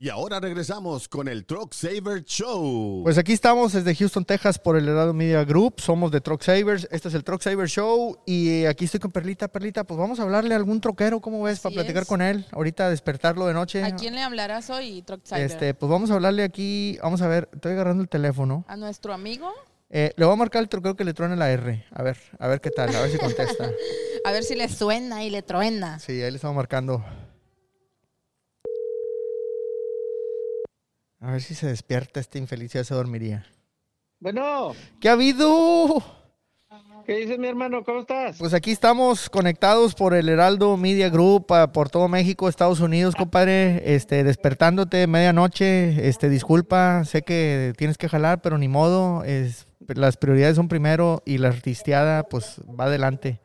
Y ahora regresamos con el Truck Saver Show. Pues aquí estamos desde Houston, Texas, por el Herado Media Group. Somos de Truck Savers. Este es el Truck Saver Show. Y aquí estoy con Perlita. Perlita, pues vamos a hablarle a algún troquero, ¿cómo ves? Para platicar es. con él. Ahorita despertarlo de noche. ¿A quién le hablarás hoy, Truck Cyber? Este, pues vamos a hablarle aquí. Vamos a ver, estoy agarrando el teléfono. ¿A nuestro amigo? Eh, le voy a marcar el troquero que le truene la R. A ver, a ver qué tal, a ver si contesta. A ver si le suena y le truena. Sí, ahí le estamos marcando. A ver si se despierta este infeliz, ya se dormiría. Bueno, ¿Qué ha habido? ¿qué dices mi hermano? ¿Cómo estás? Pues aquí estamos conectados por el Heraldo Media Group, ah, por todo México, Estados Unidos, compadre. Este, despertándote medianoche, este, disculpa, sé que tienes que jalar, pero ni modo. Es, las prioridades son primero y la artisteada, pues, va adelante.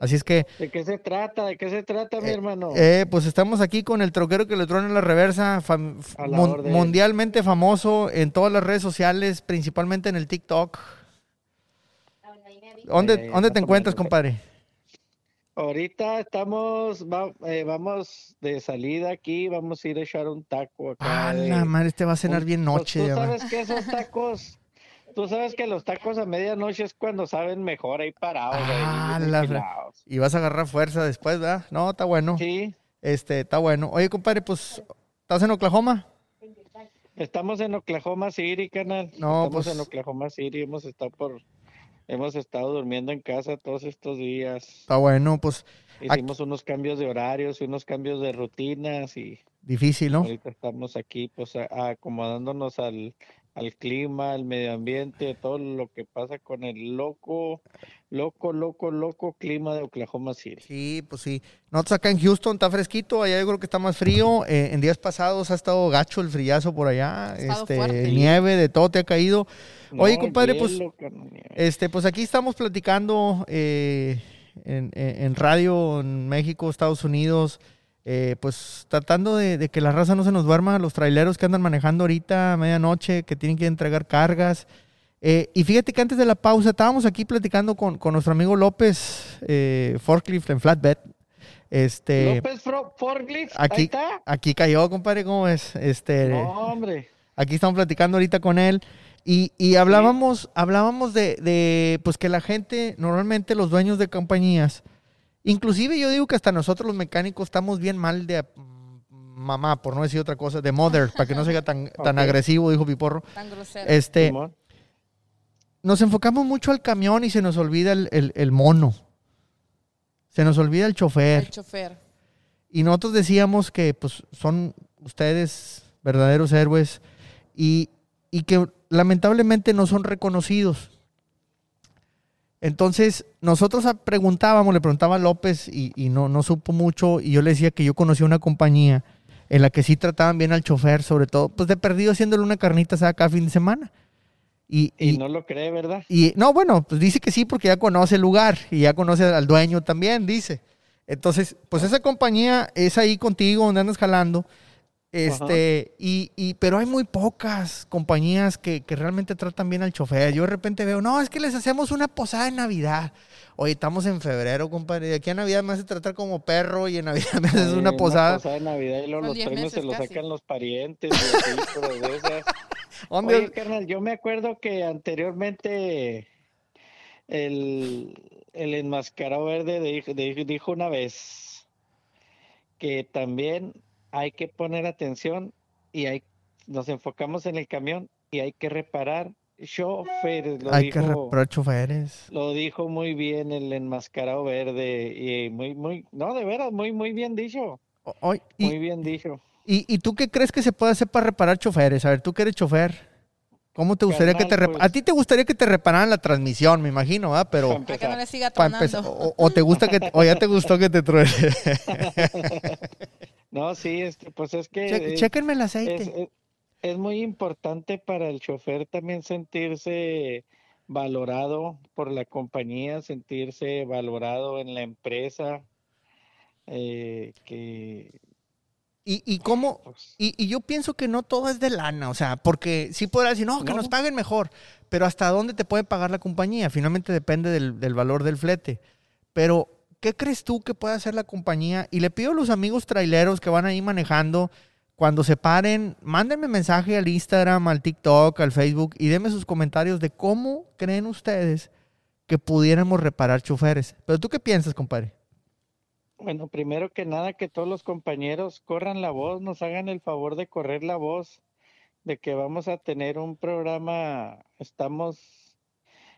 Así es que, ¿De qué se trata? ¿De qué se trata, mi hermano? eh, pues estamos aquí con el troquero que le truena en la reversa, fam- la mundialmente famoso en todas las redes sociales, principalmente en el TikTok. ¿Dónde, ahí, ¿dónde te encuentras, compadre? Ahorita estamos, va- eh, vamos de salida aquí, vamos a ir a echar un taco acá. Ah, de- la madre, este va a cenar un- bien pues, noche. ¿Tú ya sabes que esos tacos? Tú sabes que los tacos a medianoche es cuando saben mejor ahí parados. ahí, Ah, bien la. Y vas a agarrar fuerza después, ¿verdad? No, está bueno. Sí, Este, está bueno. Oye, compadre, pues, ¿estás en Oklahoma? estamos en Oklahoma City, canal. No, estamos pues- en Oklahoma City, hemos estado por... Hemos estado durmiendo en casa todos estos días. Está bueno, pues, Hicimos unos cambios de horarios, unos cambios de rutinas y difícil, ¿no? ahorita estamos aquí pues acomodándonos al, al clima, al medio ambiente, todo lo que pasa con el loco, loco, loco, loco clima de Oklahoma City. Sí, pues sí. Nosotros acá en Houston está fresquito, allá yo creo que está más frío. Eh, en días pasados ha estado gacho el frillazo por allá. Este, fuerte. nieve, de todo te ha caído. Oye, No, compadre, pues. Este, pues aquí estamos platicando eh, en, en- en radio en México, Estados Unidos, eh, pues tratando de, de que la raza no se nos duerma, los traileros que andan manejando ahorita a medianoche, que tienen que entregar cargas. Eh, y fíjate que antes de la pausa estábamos aquí platicando con, con nuestro amigo López, eh, Forklift en Flatbed. Este, López Fro- Forklift, ahí aquí, está. aquí cayó, compadre, ¿cómo ves? Este, No, hombre. Aquí estamos platicando ahorita con él. Y, y hablábamos, hablábamos de, de, pues que la gente, normalmente los dueños de compañías, inclusive yo digo que hasta nosotros los mecánicos estamos bien mal de mm, mamá, por no decir otra cosa, de mother, para que no sea tan, tan agresivo, dijo Piporro. Tan grosero. Este, nos enfocamos mucho al camión y se nos olvida el, el- el mono. Se nos olvida el chofer. el chofer. Y nosotros decíamos que pues son ustedes verdaderos héroes y, y que lamentablemente no son reconocidos. Entonces, nosotros preguntábamos, le preguntaba a López y, y no, no supo mucho, y yo le decía que yo conocía una compañía en la que sí trataban bien al chofer, sobre todo, pues de perdido haciéndole una carnita asada cada fin de semana. Y, Y y- no lo cree, ¿verdad? y no, bueno, pues dice que sí porque ya conoce el lugar y ya conoce al dueño también, dice. Entonces, pues esa compañía es ahí contigo donde andas jalando. Este, y, y, pero hay muy pocas compañías que, que realmente tratan bien al chofer. Yo de repente veo, no, es que les hacemos una posada en Navidad. Oye, estamos en febrero, compadre. De aquí a Navidad me hace tratar como perro y en Navidad me haces Oye, una posada. de Navidad y luego los 10 premios se los casi. sacan los parientes. y de esas. Oye, carnal, yo me acuerdo que anteriormente el, el enmascarado verde dijo- dijo una vez que también hay que poner atención y hay, nos enfocamos en el camión y hay que reparar choferes. Lo, hay que reparar choferes. lo dijo muy bien el enmascarado verde y muy, muy, no, de veras, muy, muy bien dicho. O- oye, y- Muy bien dicho. ¿Y, ¿Y tú qué crees que se puede hacer para reparar choferes? A ver, tú que eres chofer, ¿cómo te gustaría que te pues- A ti te gustaría que te repararan la transmisión, me imagino, ¿verdad? Pero Para que no le siga tronando. o, o te gusta que o ya te gustó que te truene. No, sí, este, pues es que Che- eh, chéquenme el es, aceite. es- es muy importante para el chofer también sentirse valorado por la compañía, sentirse valorado en la empresa, eh, que Y, y cómo, pues, y, y yo pienso que no todo es de lana, o sea, porque sí podrás decir, no, que No. nos paguen mejor, pero ¿hasta dónde te puede pagar la compañía? Finalmente depende del, del valor del flete. Pero, ¿qué crees tú que puede hacer la compañía? Y le pido a los amigos traileros que van ahí manejando, cuando se paren, mándenme mensaje al Instagram, al TikTok, al Facebook y denme sus comentarios de cómo creen ustedes que pudiéramos reparar choferes. Pero tú qué piensas, compadre? Bueno, primero que nada, que todos los compañeros corran la voz, nos hagan el favor de correr la voz de que vamos a tener un programa, estamos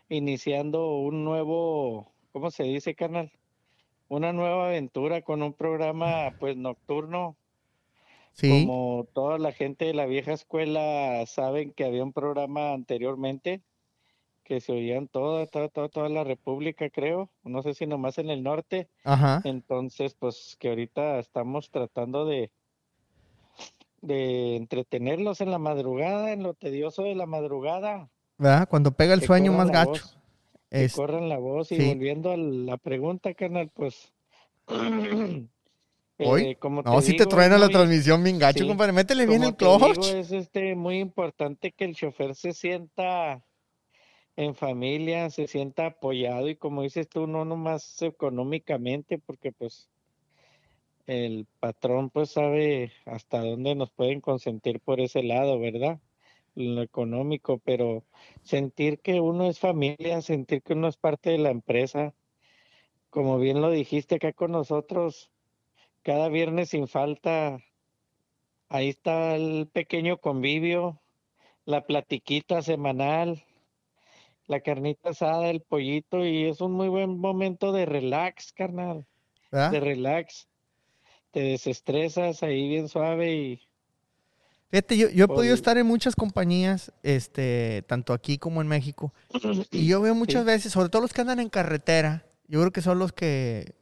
iniciando un nuevo, ¿cómo se dice, carnal? Una nueva aventura con un programa pues nocturno. Sí. Como toda la gente de la vieja escuela saben que había un programa anteriormente que se oían toda, toda, toda, toda la República, creo. No sé si nomás en el norte. Ajá. Entonces, pues que ahorita estamos tratando de, de entretenerlos en la madrugada, en lo tedioso de la madrugada. ¿Verdad? Cuando pega el sueño más gacho. voz, que Es- corran la voz y sí. volviendo a la pregunta, carnal, pues... Hoy, eh, como no, si te digo, truena es la muy- transmisión bien gacho, sí, compadre. Métele bien el te digo, clutch. es este muy importante que el chofer se sienta en familia, se sienta apoyado y como dices tú, no nomás económicamente, porque pues el patrón pues sabe hasta dónde nos pueden consentir por ese lado, ¿verdad? Lo económico, pero sentir que uno es familia, sentir que uno es parte de la empresa, como bien lo dijiste acá con nosotros, cada viernes sin falta, ahí está el pequeño convivio, la platiquita semanal, la carnita asada, el pollito, y es un muy buen momento de relax, carnal ¿verdad? de relax. Te desestresas ahí bien suave y Fíjate, yo, yo he podido estar en muchas compañías, este, tanto aquí como en México, y yo veo muchas Sí. veces, sobre todo los que andan en carretera, yo creo que son los que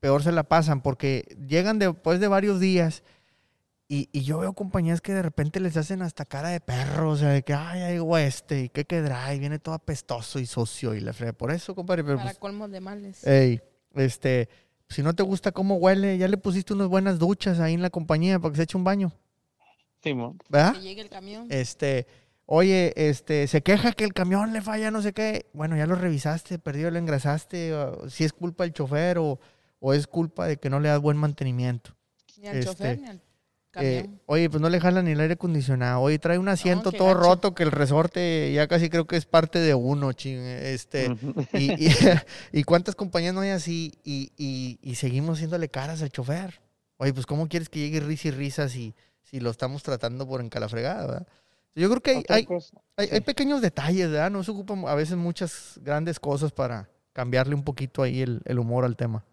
peor se la pasan, porque llegan después de varios días y, y yo veo compañías que de repente les hacen hasta cara de perro, o sea, de que, ay, ay, este, y qué quedará, y viene todo apestoso y socio y la frega. Por eso, compadre, pero Para pues, colmos de males. ey, este, si no te gusta cómo huele, ya le pusiste unas buenas duchas ahí en la compañía para que se eche un baño, Simón. ¿verdad? Que llegue el camión. Este, oye, este, se queja que el camión le falla, no sé qué. Bueno, ya lo revisaste, perdido, lo engrasaste. o si es culpa del chofer o, o es culpa de que no le das buen mantenimiento. ni al este, chofer, ni al Eh, camión. oye, pues no le jalan ni el aire acondicionado. Oye, trae un asiento todo gacho. roto que el resorte ya casi creo que es parte de uno, ching. Este, y, y, y cuántas compañías no hay así y, y- y seguimos haciéndole caras al chofer. Oye, pues ¿cómo quieres que llegue risa y risa si, si lo estamos tratando por encalafregada, verdad? Yo creo que hay, hay, cosa, hay- pequeños detalles, ¿verdad? No se ocupan a veces muchas grandes cosas para cambiarle un poquito ahí el, el humor al tema.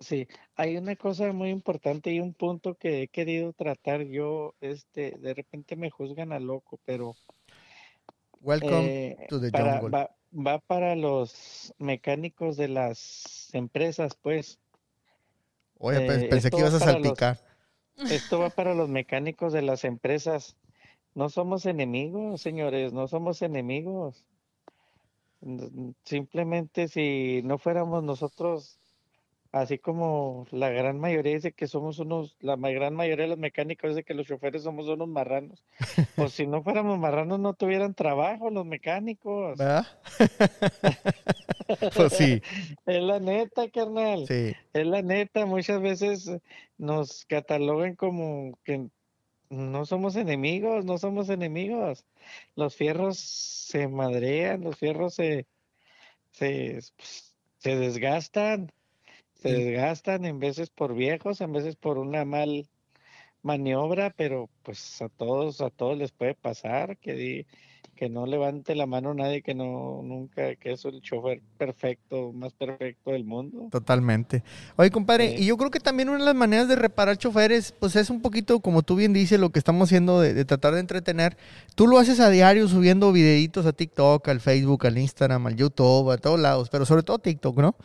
Sí, hay una cosa muy importante y un punto que he querido tratar yo, este, de repente me juzgan a loco, pero Welcome eh, to the para- jungle. va, va para los mecánicos de las empresas, pues. Oye, eh, pensé que ibas a salpicar. Esto va para los mecánicos de las empresas. No somos enemigos, señores, no somos enemigos. Simplemente si no fuéramos nosotros, así como la gran mayoría dice que somos unos, la gran mayoría de los mecánicos dice que los choferes somos unos marranos. Pues si no fuéramos marranos no tuvieran trabajo los mecánicos. ¿Verdad? pues sí, Es la neta, carnal. sí. Es la neta, muchas veces nos catalogan como que no somos enemigos, no somos enemigos. Los fierros se madrean, los fierros se, se, pues, se desgastan, se desgastan en veces por viejos, en veces por una mal maniobra, pero pues a todos, a todos les puede pasar que di- que no levante la mano nadie que no nunca, que es el chofer perfecto, más perfecto del mundo. Totalmente. Oye, compadre, Sí. y yo creo que también una de las maneras de reparar choferes, pues es un poquito, como tú bien dices, lo que estamos haciendo de, de tratar de entretener. Tú lo haces a diario subiendo videitos a TikTok, al Facebook, al Instagram, al YouTube, a todos lados, pero sobre todo TikTok, ¿no?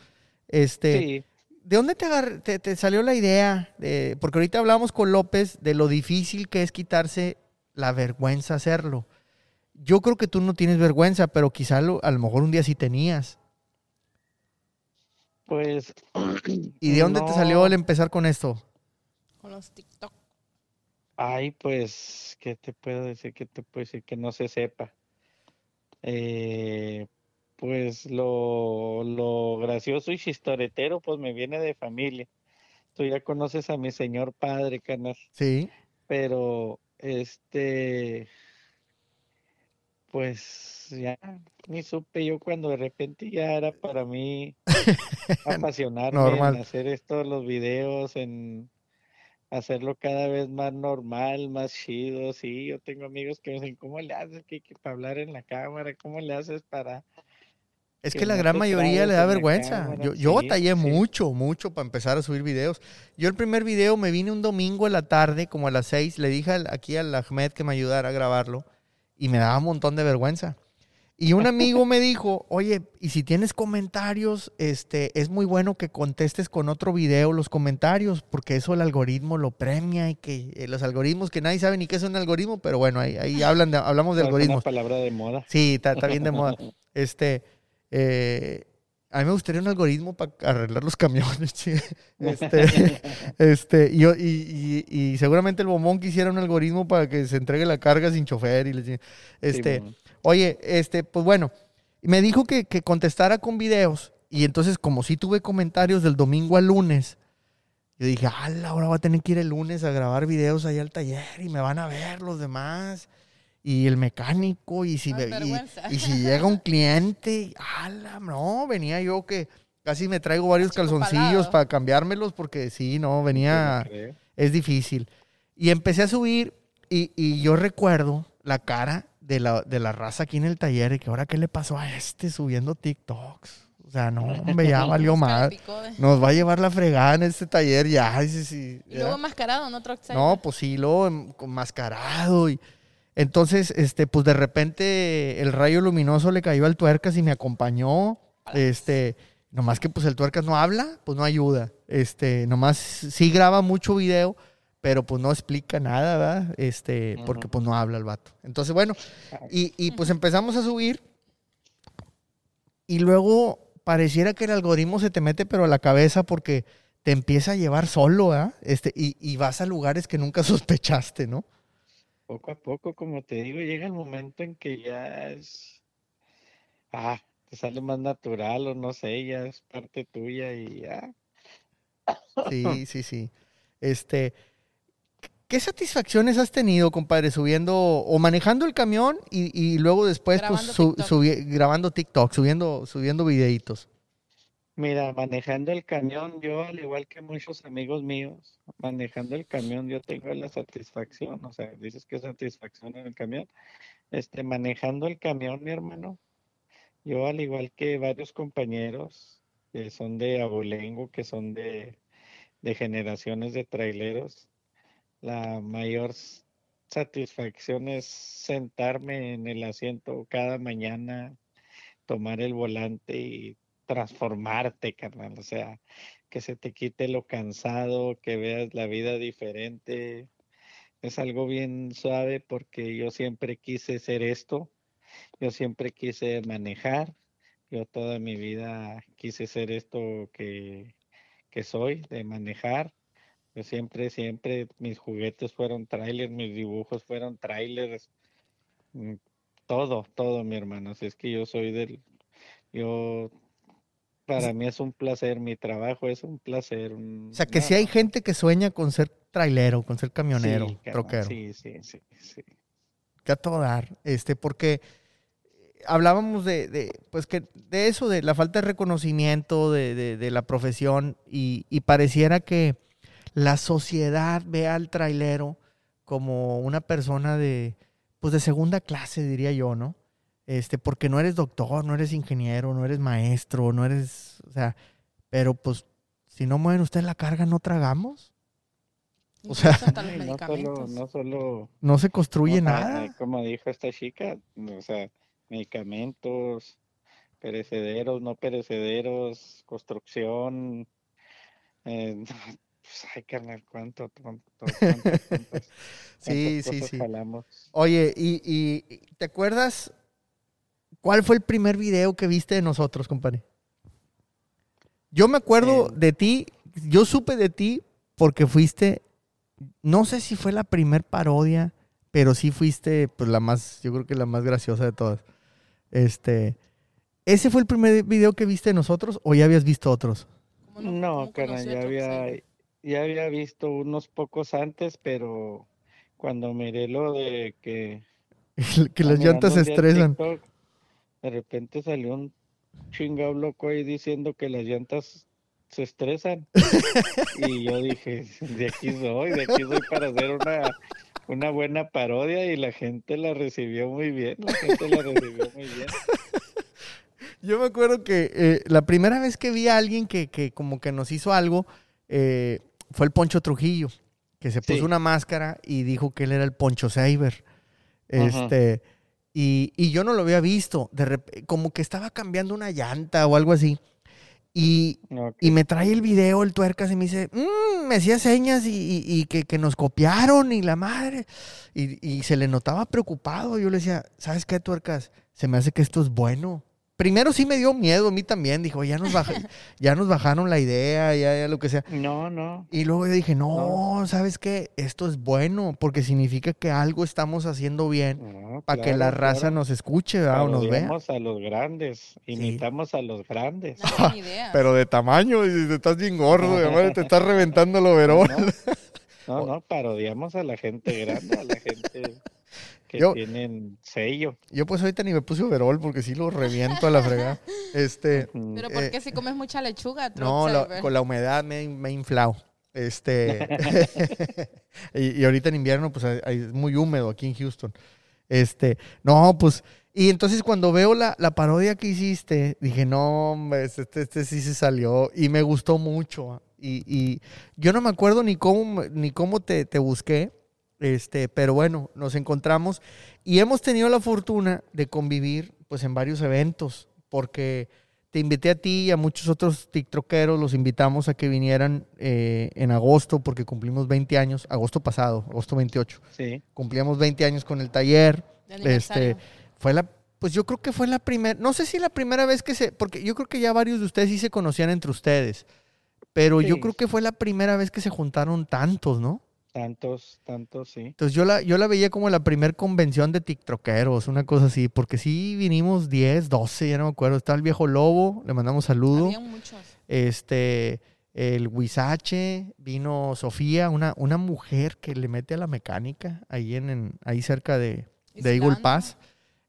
Este, Sí. ¿De dónde te, agar- te, te salió la idea? de- porque ahorita hablamos con López de lo difícil que es quitarse la vergüenza hacerlo. Yo creo que tú no tienes vergüenza, pero quizá lo- a lo mejor un día sí tenías. Pues. ¿Y de dónde te salió el empezar con esto? Con los TikTok. Ay, pues, ¿qué te puedo decir? ¿Qué te puedo decir que no se sepa? Eh, pues lo, lo gracioso y chistoretero, pues me viene de familia. Tú ya conoces a mi señor padre, canal. Sí. pero este, pues ya ni supe yo cuando de repente ya era para mí apasionarme Normal. en hacer estos los videos, en hacerlo cada vez más normal, más chido, sí, yo tengo amigos que me dicen, ¿cómo le haces que, que para hablar en la cámara? ¿Cómo le haces para...? Es que que la gran mayoría le da vergüenza. cámara, Yo, yo sí, batallé sí. mucho, mucho para empezar a subir videos. Yo el primer video me vine un domingo en la tarde, como a las seis, le dije aquí al Ahmed que me ayudara a grabarlo y me daba un montón de vergüenza. Y un amigo me dijo, oye, y si tienes comentarios, este, es muy bueno que contestes con otro video los comentarios, porque eso el algoritmo lo premia y que eh, los algoritmos que nadie sabe ni qué es un algoritmo, pero bueno, ahí, ahí hablan de, hablamos de Es una algoritmos. palabra de moda. Sí, está, está bien de moda. Este, eh, a mí me gustaría un algoritmo para arreglar los camiones. Este, este, y, y, y- y seguramente el bombón quisiera un algoritmo para que se entregue la carga sin chofer. Y le- este, oye, este, pues bueno, me dijo que, que contestara con videos. Y entonces, como sí tuve comentarios del domingo al lunes, yo dije, ala, ahora voy a tener que ir el lunes a grabar videos allá al taller y me van a ver los demás. Y el mecánico, y si, Ay, me- y- y, si llega un cliente, ala, no, venía yo que casi me traigo varios calzoncillos palado. para cambiármelos porque sí, no, venía es difícil. Y empecé a subir y, y yo recuerdo la cara de la, de la raza aquí en el taller y que ahora qué le pasó a este subiendo TikToks. O sea, no, hombre, ya valió mal. Nos va a llevar la fregada en este taller ya. sí, sí, Y ya. luego enmascarado, ¿no? Truck No, pues sí, luego con mascarado y entonces, este, pues de repente el rayo luminoso le cayó al tuercas y me acompañó. Este, nomás que pues el tuercas no habla, pues no ayuda. Este, nomás sí graba mucho video, pero pues no explica nada, ¿verdad? Este, porque pues no habla el vato. Entonces, bueno, y, y pues empezamos a subir y luego pareciera que el algoritmo se te mete pero a la cabeza porque te empieza a llevar solo, ¿verdad? Este, y, y vas a lugares que nunca sospechaste, ¿no? Poco a poco, como te digo, llega el momento en que ya es, ah, te sale más natural o no sé, ya es parte tuya y ya. Sí, sí, sí. Este, ¿qué satisfacciones has tenido, compadre, subiendo o manejando el camión y, y luego después pues, Grabando su- TikTok. subi- grabando TikTok, subiendo, subiendo videitos? Mira, manejando el camión, yo al igual que muchos amigos míos, manejando el camión yo tengo la satisfacción, o sea, dices que satisfacción en el camión, este, manejando el camión, mi hermano, yo al igual que varios compañeros que son de abolengo, que son de, de generaciones de traileros, la mayor satisfacción es sentarme en el asiento cada mañana, tomar el volante y transformarte, carnal. O sea, que se te quite lo cansado, que veas la vida diferente. Es algo bien suave porque yo siempre quise ser esto. Yo siempre quise manejar. Yo toda mi vida quise ser esto que, que soy, de manejar. Yo siempre, siempre, mis juguetes fueron trailers, mis dibujos fueron trailers. mm, Todo, todo, mi hermano. Es que yo soy del, yo, para mí es un placer, mi trabajo es un placer. un- O sea, que si hay no, gente que sueña con ser trailero, con ser camionero, sí, troquero. Sí, sí, sí, sí. que a todo dar, este, porque hablábamos de, de, pues que de eso, de la falta de reconocimiento de, de- de la profesión y, y pareciera que la sociedad ve al trailero como una persona de, pues de segunda clase, diría yo, ¿no? Este, porque no eres doctor, no eres ingeniero, no eres maestro, no eres, o sea, pero pues si no mueven ustedes la carga, no tragamos, O sea- no solo, no solo, no se construye no, nada. ah, como dijo esta chica, o sea, medicamentos, perecederos, no perecederos, construcción, eh, pues, ay, carnal, cuánto, cuánto, cuántas- Sí, sí, sí. jalamos. Oye, y, y- y ¿te acuerdas cuál fue el primer video que viste de nosotros, compadre? Yo me acuerdo Eh. de ti, yo supe de ti porque fuiste, no sé si fue la primer parodia, pero sí fuiste, pues la más, yo creo que la más graciosa de todas. Este, ¿ese fue el primer video que viste de nosotros o ya habías visto otros? ¿Cómo No, carnal, ya había, ya había visto unos pocos antes, pero cuando miré lo de que que las llantas se estresan. TikTok, de repente salió un chingado loco ahí diciendo que las llantas se estresan. y yo dije, de aquí soy, de aquí soy para hacer una, una buena parodia y la gente la recibió muy bien, la gente la recibió muy bien. Yo me acuerdo que eh, la primera vez que vi a alguien que, que como que nos hizo algo eh, fue el Poncho Trujillo, que se puso Sí. una máscara y dijo que él era el Poncho Saber. Ajá. Y, y yo no lo había visto, de rep- como que estaba cambiando una llanta o algo así. Y, y me trae el video, el tuercas, y me dice, "Mm", me hacía señas y, y- y que, que nos copiaron y la madre. Y, y se le notaba preocupado. Yo le decía, ¿sabes qué, tuercas? Se me hace que esto es bueno. Primero sí me dio miedo, a mí también. Dijo, ya nos, baja- ya nos bajaron la idea, ya, ya lo que sea. No, no. Y luego yo dije, no, ¿sabes qué? Esto es bueno, porque significa que algo estamos haciendo bien no, para que la raza claro. nos escuche ¿verdad? o nos vea. A los grandes, imitamos a los grandes. No ni idea. Pero de tamaño, y te estás bien gordo, y te estás reventando el overol. No, no, no, parodiamos a la gente grande, a la gente que Yo- tienen sello. Yo pues ahorita ni me puse overol porque sí lo reviento a la fregada. Este, Pero ¿por eh, qué si comes mucha lechuga? no, la- con la humedad me, me he inflado. Este, y, y ahorita en invierno pues hay- hay- es muy húmedo aquí en Houston. Este, no, pues, y entonces cuando veo la, la parodia que hiciste, dije, no, hombre, este, este sí se salió y me gustó mucho. Y, y yo no me acuerdo ni cómo, ni cómo te, te busqué, este, pero bueno, nos encontramos y hemos tenido la fortuna de convivir pues en varios eventos, porque te invité a ti y a muchos otros tiktokeros, los invitamos a que vinieran eh, en agosto, porque cumplimos 20 años, agosto pasado, agosto 28, Sí, cumplíamos 20 años con el taller, De este, fue la, pues yo creo que fue la primera, no sé si la primera vez que se, porque yo creo que ya varios de ustedes sí se conocían entre ustedes, pero yo creo que fue la primera vez que se juntaron tantos, ¿no? Tantos, tantos, sí. Entonces yo la, yo la veía como la primer convención de tiktokeros, una cosa así, porque sí vinimos 10, 12, ya no me acuerdo. Estaba el viejo lobo, le mandamos saludo. Habían muchos. Este, el Huizache, vino Sofía, una, una mujer que le mete a la mecánica ahí en, en- ahí cerca de, de Eagle. Pass.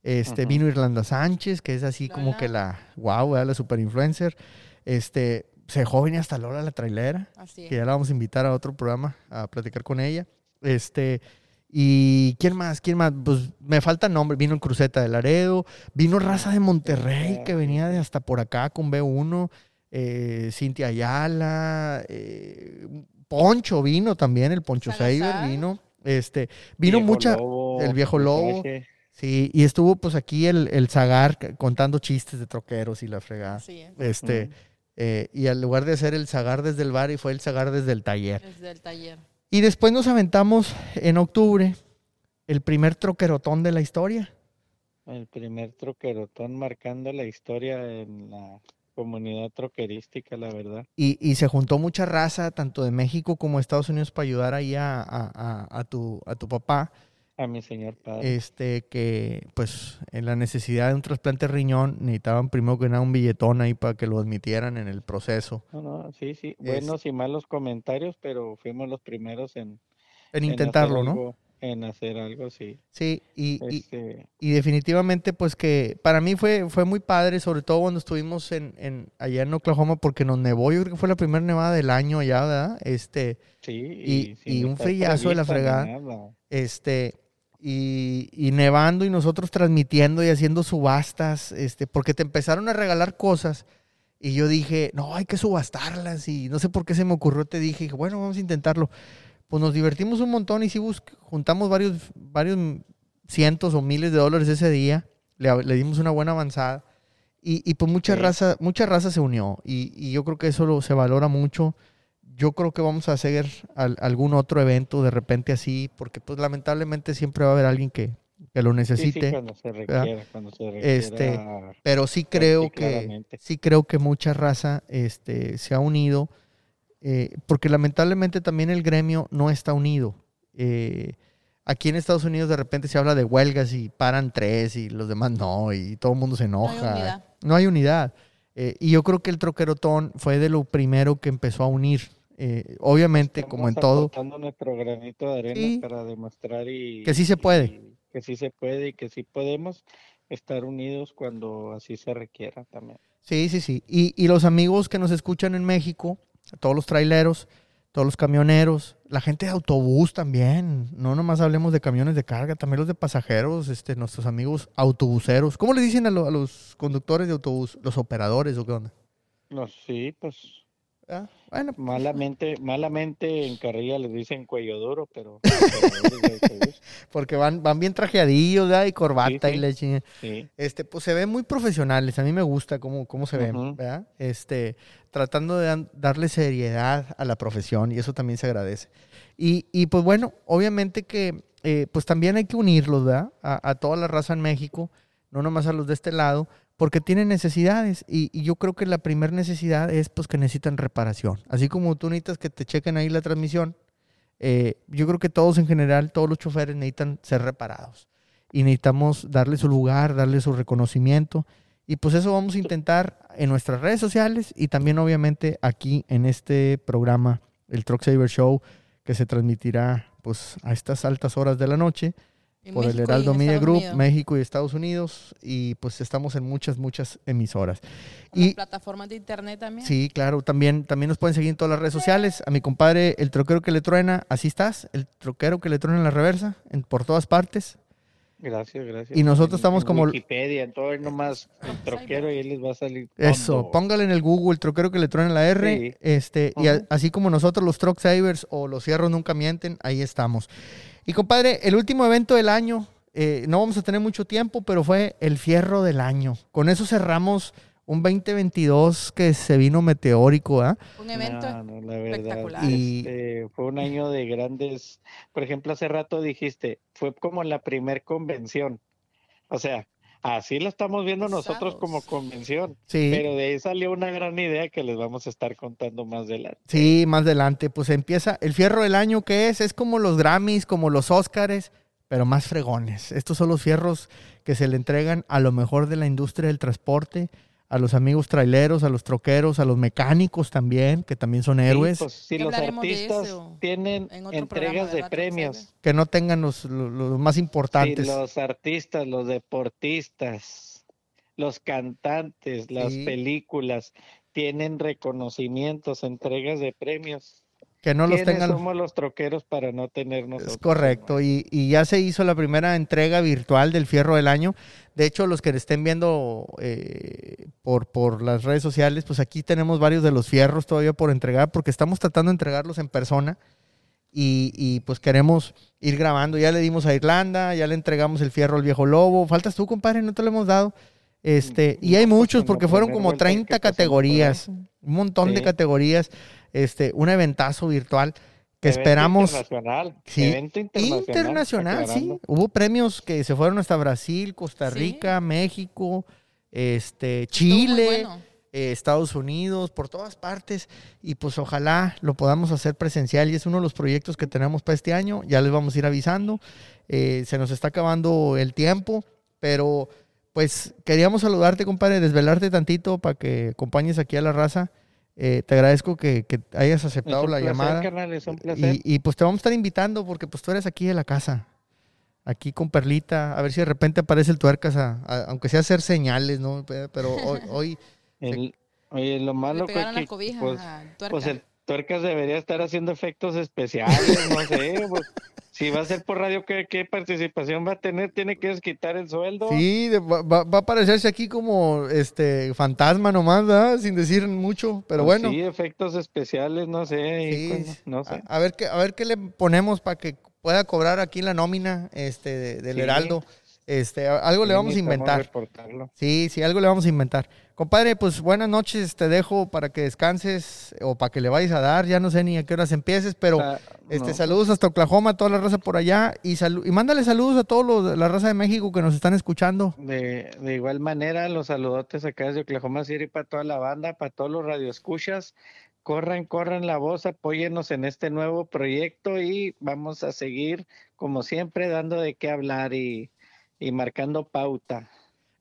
Este, vino Irlanda Sánchez, que es así como que la, wow, la super influencer. Este, se dejó venir hasta Lola la trailera Así que es. ya la vamos a invitar a otro programa a platicar con ella. Este, y ¿quién más? ¿Quién más? Pues me falta nombre. Vino el Cruceta de Laredo, vino Raza de Monterrey, que venía de hasta por acá con B1, eh, Cintia Ayala, eh, Poncho vino también, el Poncho Saber vino. Este, vino Viejo mucha, Lobo, el viejo lobo. Sí, y estuvo pues aquí el, el Zagar contando chistes de troqueros y la fregada. Es. Este. Eh, y al lugar de hacer el Zagar desde el bar y fue el Zagar desde el taller. Es del taller. Y después nos aventamos en octubre el primer troquerotón de la historia. El primer troquerotón marcando la historia en la comunidad troquerística, la verdad. Y, y se juntó mucha raza, tanto de México como de Estados Unidos, para ayudar ahí a, a- a- a tu, a tu papá. A mi señor padre. Este, que pues en la necesidad de un trasplante de riñón necesitaban primero que nada un billetón ahí para que lo admitieran en el proceso. No, no, sí, sí. Buenos y malos comentarios, pero fuimos los primeros en, En en intentarlo, ¿no? en hacer algo, sí. Sí, y, Este, y definitivamente pues que para mí fue, fue muy padre, sobre todo cuando estuvimos en, en, allá en Oklahoma, porque nos nevó, yo creo que fue la primera nevada del año allá, ¿verdad? Este, sí, y- y un frillazo de la fregada. este, y, y nevando y nosotros transmitiendo y haciendo subastas, este, porque te empezaron a regalar cosas y yo dije, no, hay que subastarlas y no sé por qué se me ocurrió, te dije, bueno, vamos a intentarlo. Pues nos divertimos un montón, hicimos, juntamos varios, varios cientos o miles de dólares ese día, le, le dimos una buena avanzada y, y pues mucha Sí. raza, mucha raza se unió y, y yo creo que eso lo- se valora mucho. Yo creo que vamos a hacer al- algún otro evento de repente así, porque pues lamentablemente siempre va a haber alguien que, que lo Sí, sí, necesite. cuando se requiera, cuando se requiera. Este, Pero sí creo que claramente. sí creo que mucha raza este, se ha unido, eh, porque lamentablemente también el gremio no está unido. Eh, aquí en Estados Unidos de repente se habla de huelgas y paran tres y los demás no, y todo el mundo se hay enoja. unidad. No hay unidad. Eh, y yo creo que el troquerotón fue de lo primero que empezó a unir eh, obviamente, como en todo, nuestro granito de arena Sí. para demostrar y Que sí se puede. y que sí se puede y que sí podemos estar unidos cuando así se requiera también. Sí, sí, sí. Y, y los amigos que nos escuchan en México, todos los traileros, todos los camioneros, la gente de autobús también. No nomás hablemos de camiones de carga, también los de pasajeros, este, nuestros amigos autobuseros. ¿Cómo le dicen a, lo- a los conductores de autobús? ¿Los operadores o qué onda? No, sí, pues Ah, Bueno, malamente, malamente en carrilla les dicen cuello duro, pero autobús, porque van, van bien trajeadillos, ¿verdad? Y corbata Sí, y la chinga. sí. Este, pues se ven muy profesionales. A mí me gusta cómo, cómo se ven. ¿verdad? Este, tratando de darle seriedad a la profesión y eso también se agradece. Y, y, pues bueno, obviamente que eh, pues también hay que unirlos, ¿verdad? A, a toda la raza en México, no nomás a los de este lado, porque tienen necesidades. Y, y yo creo que la primera necesidad es pues que necesitan reparación. Así como tú necesitas que te chequen ahí la transmisión, eh, yo creo que todos en general, todos los choferes necesitan ser reparados y necesitamos darle su lugar, darle su reconocimiento. Y pues eso vamos a intentar en nuestras redes sociales y también obviamente aquí en este programa, el Truck Saver Show, que se transmitirá pues a estas altas horas de la noche por el México y Heraldo en Media Estados Group, Unidos, México y Estados Unidos. Y pues estamos en muchas, muchas emisoras. en las Y plataformas de internet también. sí, claro, también, también nos pueden seguir en todas las redes sociales. A mi compadre, el troquero que le truena, así estás, el troquero que le truena en la reversa, en, por todas partes. Gracias, gracias. Y nosotros En- estamos en como- Wikipedia, en todo ahí nomás el troquero y ahí les va a salir. Eso, póngale en el Google, el troquero que le truena la R, Sí. este, y a- así como nosotros los Truck Savers o los Fierros Nunca Mienten, ahí estamos. Y compadre, el último evento del año, eh, no vamos a tener mucho tiempo, pero fue el Fierro del año. Con eso cerramos un 2022 que se vino meteórico, ¿ah? Un evento. No, no, la verdad. espectacular. Y- este, fue un año de grandes. Por ejemplo, hace rato dijiste, fue como la primer convención. O sea, así lo estamos viendo nosotros como convención. Sí. Pero de ahí salió una gran idea que les vamos a estar contando más adelante. Sí, más adelante, pues empieza el fierro del año que es, es como los Grammys, como los Óscares, pero más fregones. Estos son los fierros que se le entregan a lo mejor de la industria del transporte, a los amigos traileros, a los troqueros, a los mecánicos también, que también son Sí, héroes, pues, si los artistas eso tienen en entregas de ¿verdad, Truck premios, que no tengan los, los- los más si importantes. los artistas, los deportistas, los cantantes, las Sí. películas tienen reconocimientos, entregas de premios. Que no los ¿Quiénes tengan. somos los troqueros para no tener nosotros? Es correcto, y, y ya se hizo la primera entrega virtual del Fierro del Año. De hecho, los que estén viendo eh, por, por las redes sociales, pues aquí tenemos varios de los fierros todavía por entregar, porque estamos tratando de entregarlos en persona. Y, y, pues queremos ir grabando. Ya le dimos a Irlanda, ya le entregamos el fierro al viejo lobo. Faltas tú, compadre, no te lo hemos dado. Este, y hay pues, muchos, porque fueron como vuelta que 30 pasamos por ahí. categorías, un montón de categorías, este, un eventazo virtual que Evento esperamos. Internacional, Sí, evento internacional. Internacional, sí. Hubo premios que se fueron hasta Brasil, Costa Sí. Rica, México, este, Chile, bueno. eh, Estados Unidos, por todas partes. Y pues ojalá lo podamos hacer presencial. Y es uno de los proyectos que tenemos para este año. Ya les vamos a ir avisando. Eh, se nos está acabando el tiempo, pero pues queríamos saludarte, compadre, desvelarte tantito para que acompañes aquí a la raza. Eh, te agradezco que, que hayas Es aceptado un la placer, llamada. carnal, es un placer. Y, y, pues te vamos a estar invitando porque pues tú eres aquí de la casa. Aquí con Perlita. A ver si de repente aparece el tuercas, a- a- aunque sea hacer señales, ¿no? Pe- Pero hoy, hoy El- oye, lo malo que, la cobija pues, pues el tuercas debería estar haciendo efectos especiales, no sé. pues, si va a ser por radio, ¿qué, qué participación va a tener? Tiene que desquitar el sueldo. sí, va, va- va a aparecerse aquí como este fantasma nomás, ¿verdad? Sin decir mucho. Pero Pues bueno, Sí, efectos especiales, no sé. Sí, cuando- no sé. a, a ver qué, a ver qué le ponemos para que pueda cobrar aquí la nómina este, de- del Sí. Heraldo. Este, algo le vamos a inventar. Sí, sí, algo le vamos a inventar. Compadre, pues buenas noches, te dejo para que descanses o para que le vayas a dar, ya no sé ni a qué horas empieces, pero Ah, este saludos hasta Oklahoma, toda la raza por allá y y mándale saludos a todos los de la raza de México que nos están escuchando. De, de igual manera, los saludotes acá desde Oklahoma City para toda la banda, para todos los radioescuchas. Corran, corran la voz, apóyennos en este nuevo proyecto y vamos a seguir, como siempre, dando de qué hablar y, y marcando pauta.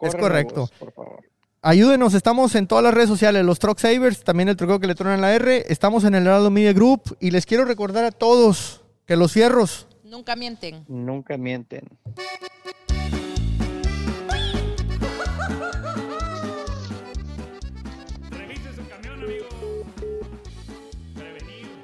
Es correcto. voz, por favor. ayúdenos, estamos en todas las redes sociales, los Truck Savers, también el truco que le tronan la R, estamos en el Heraldo Media Group y les quiero recordar a todos que los fierros Nunca mienten. Nunca mienten.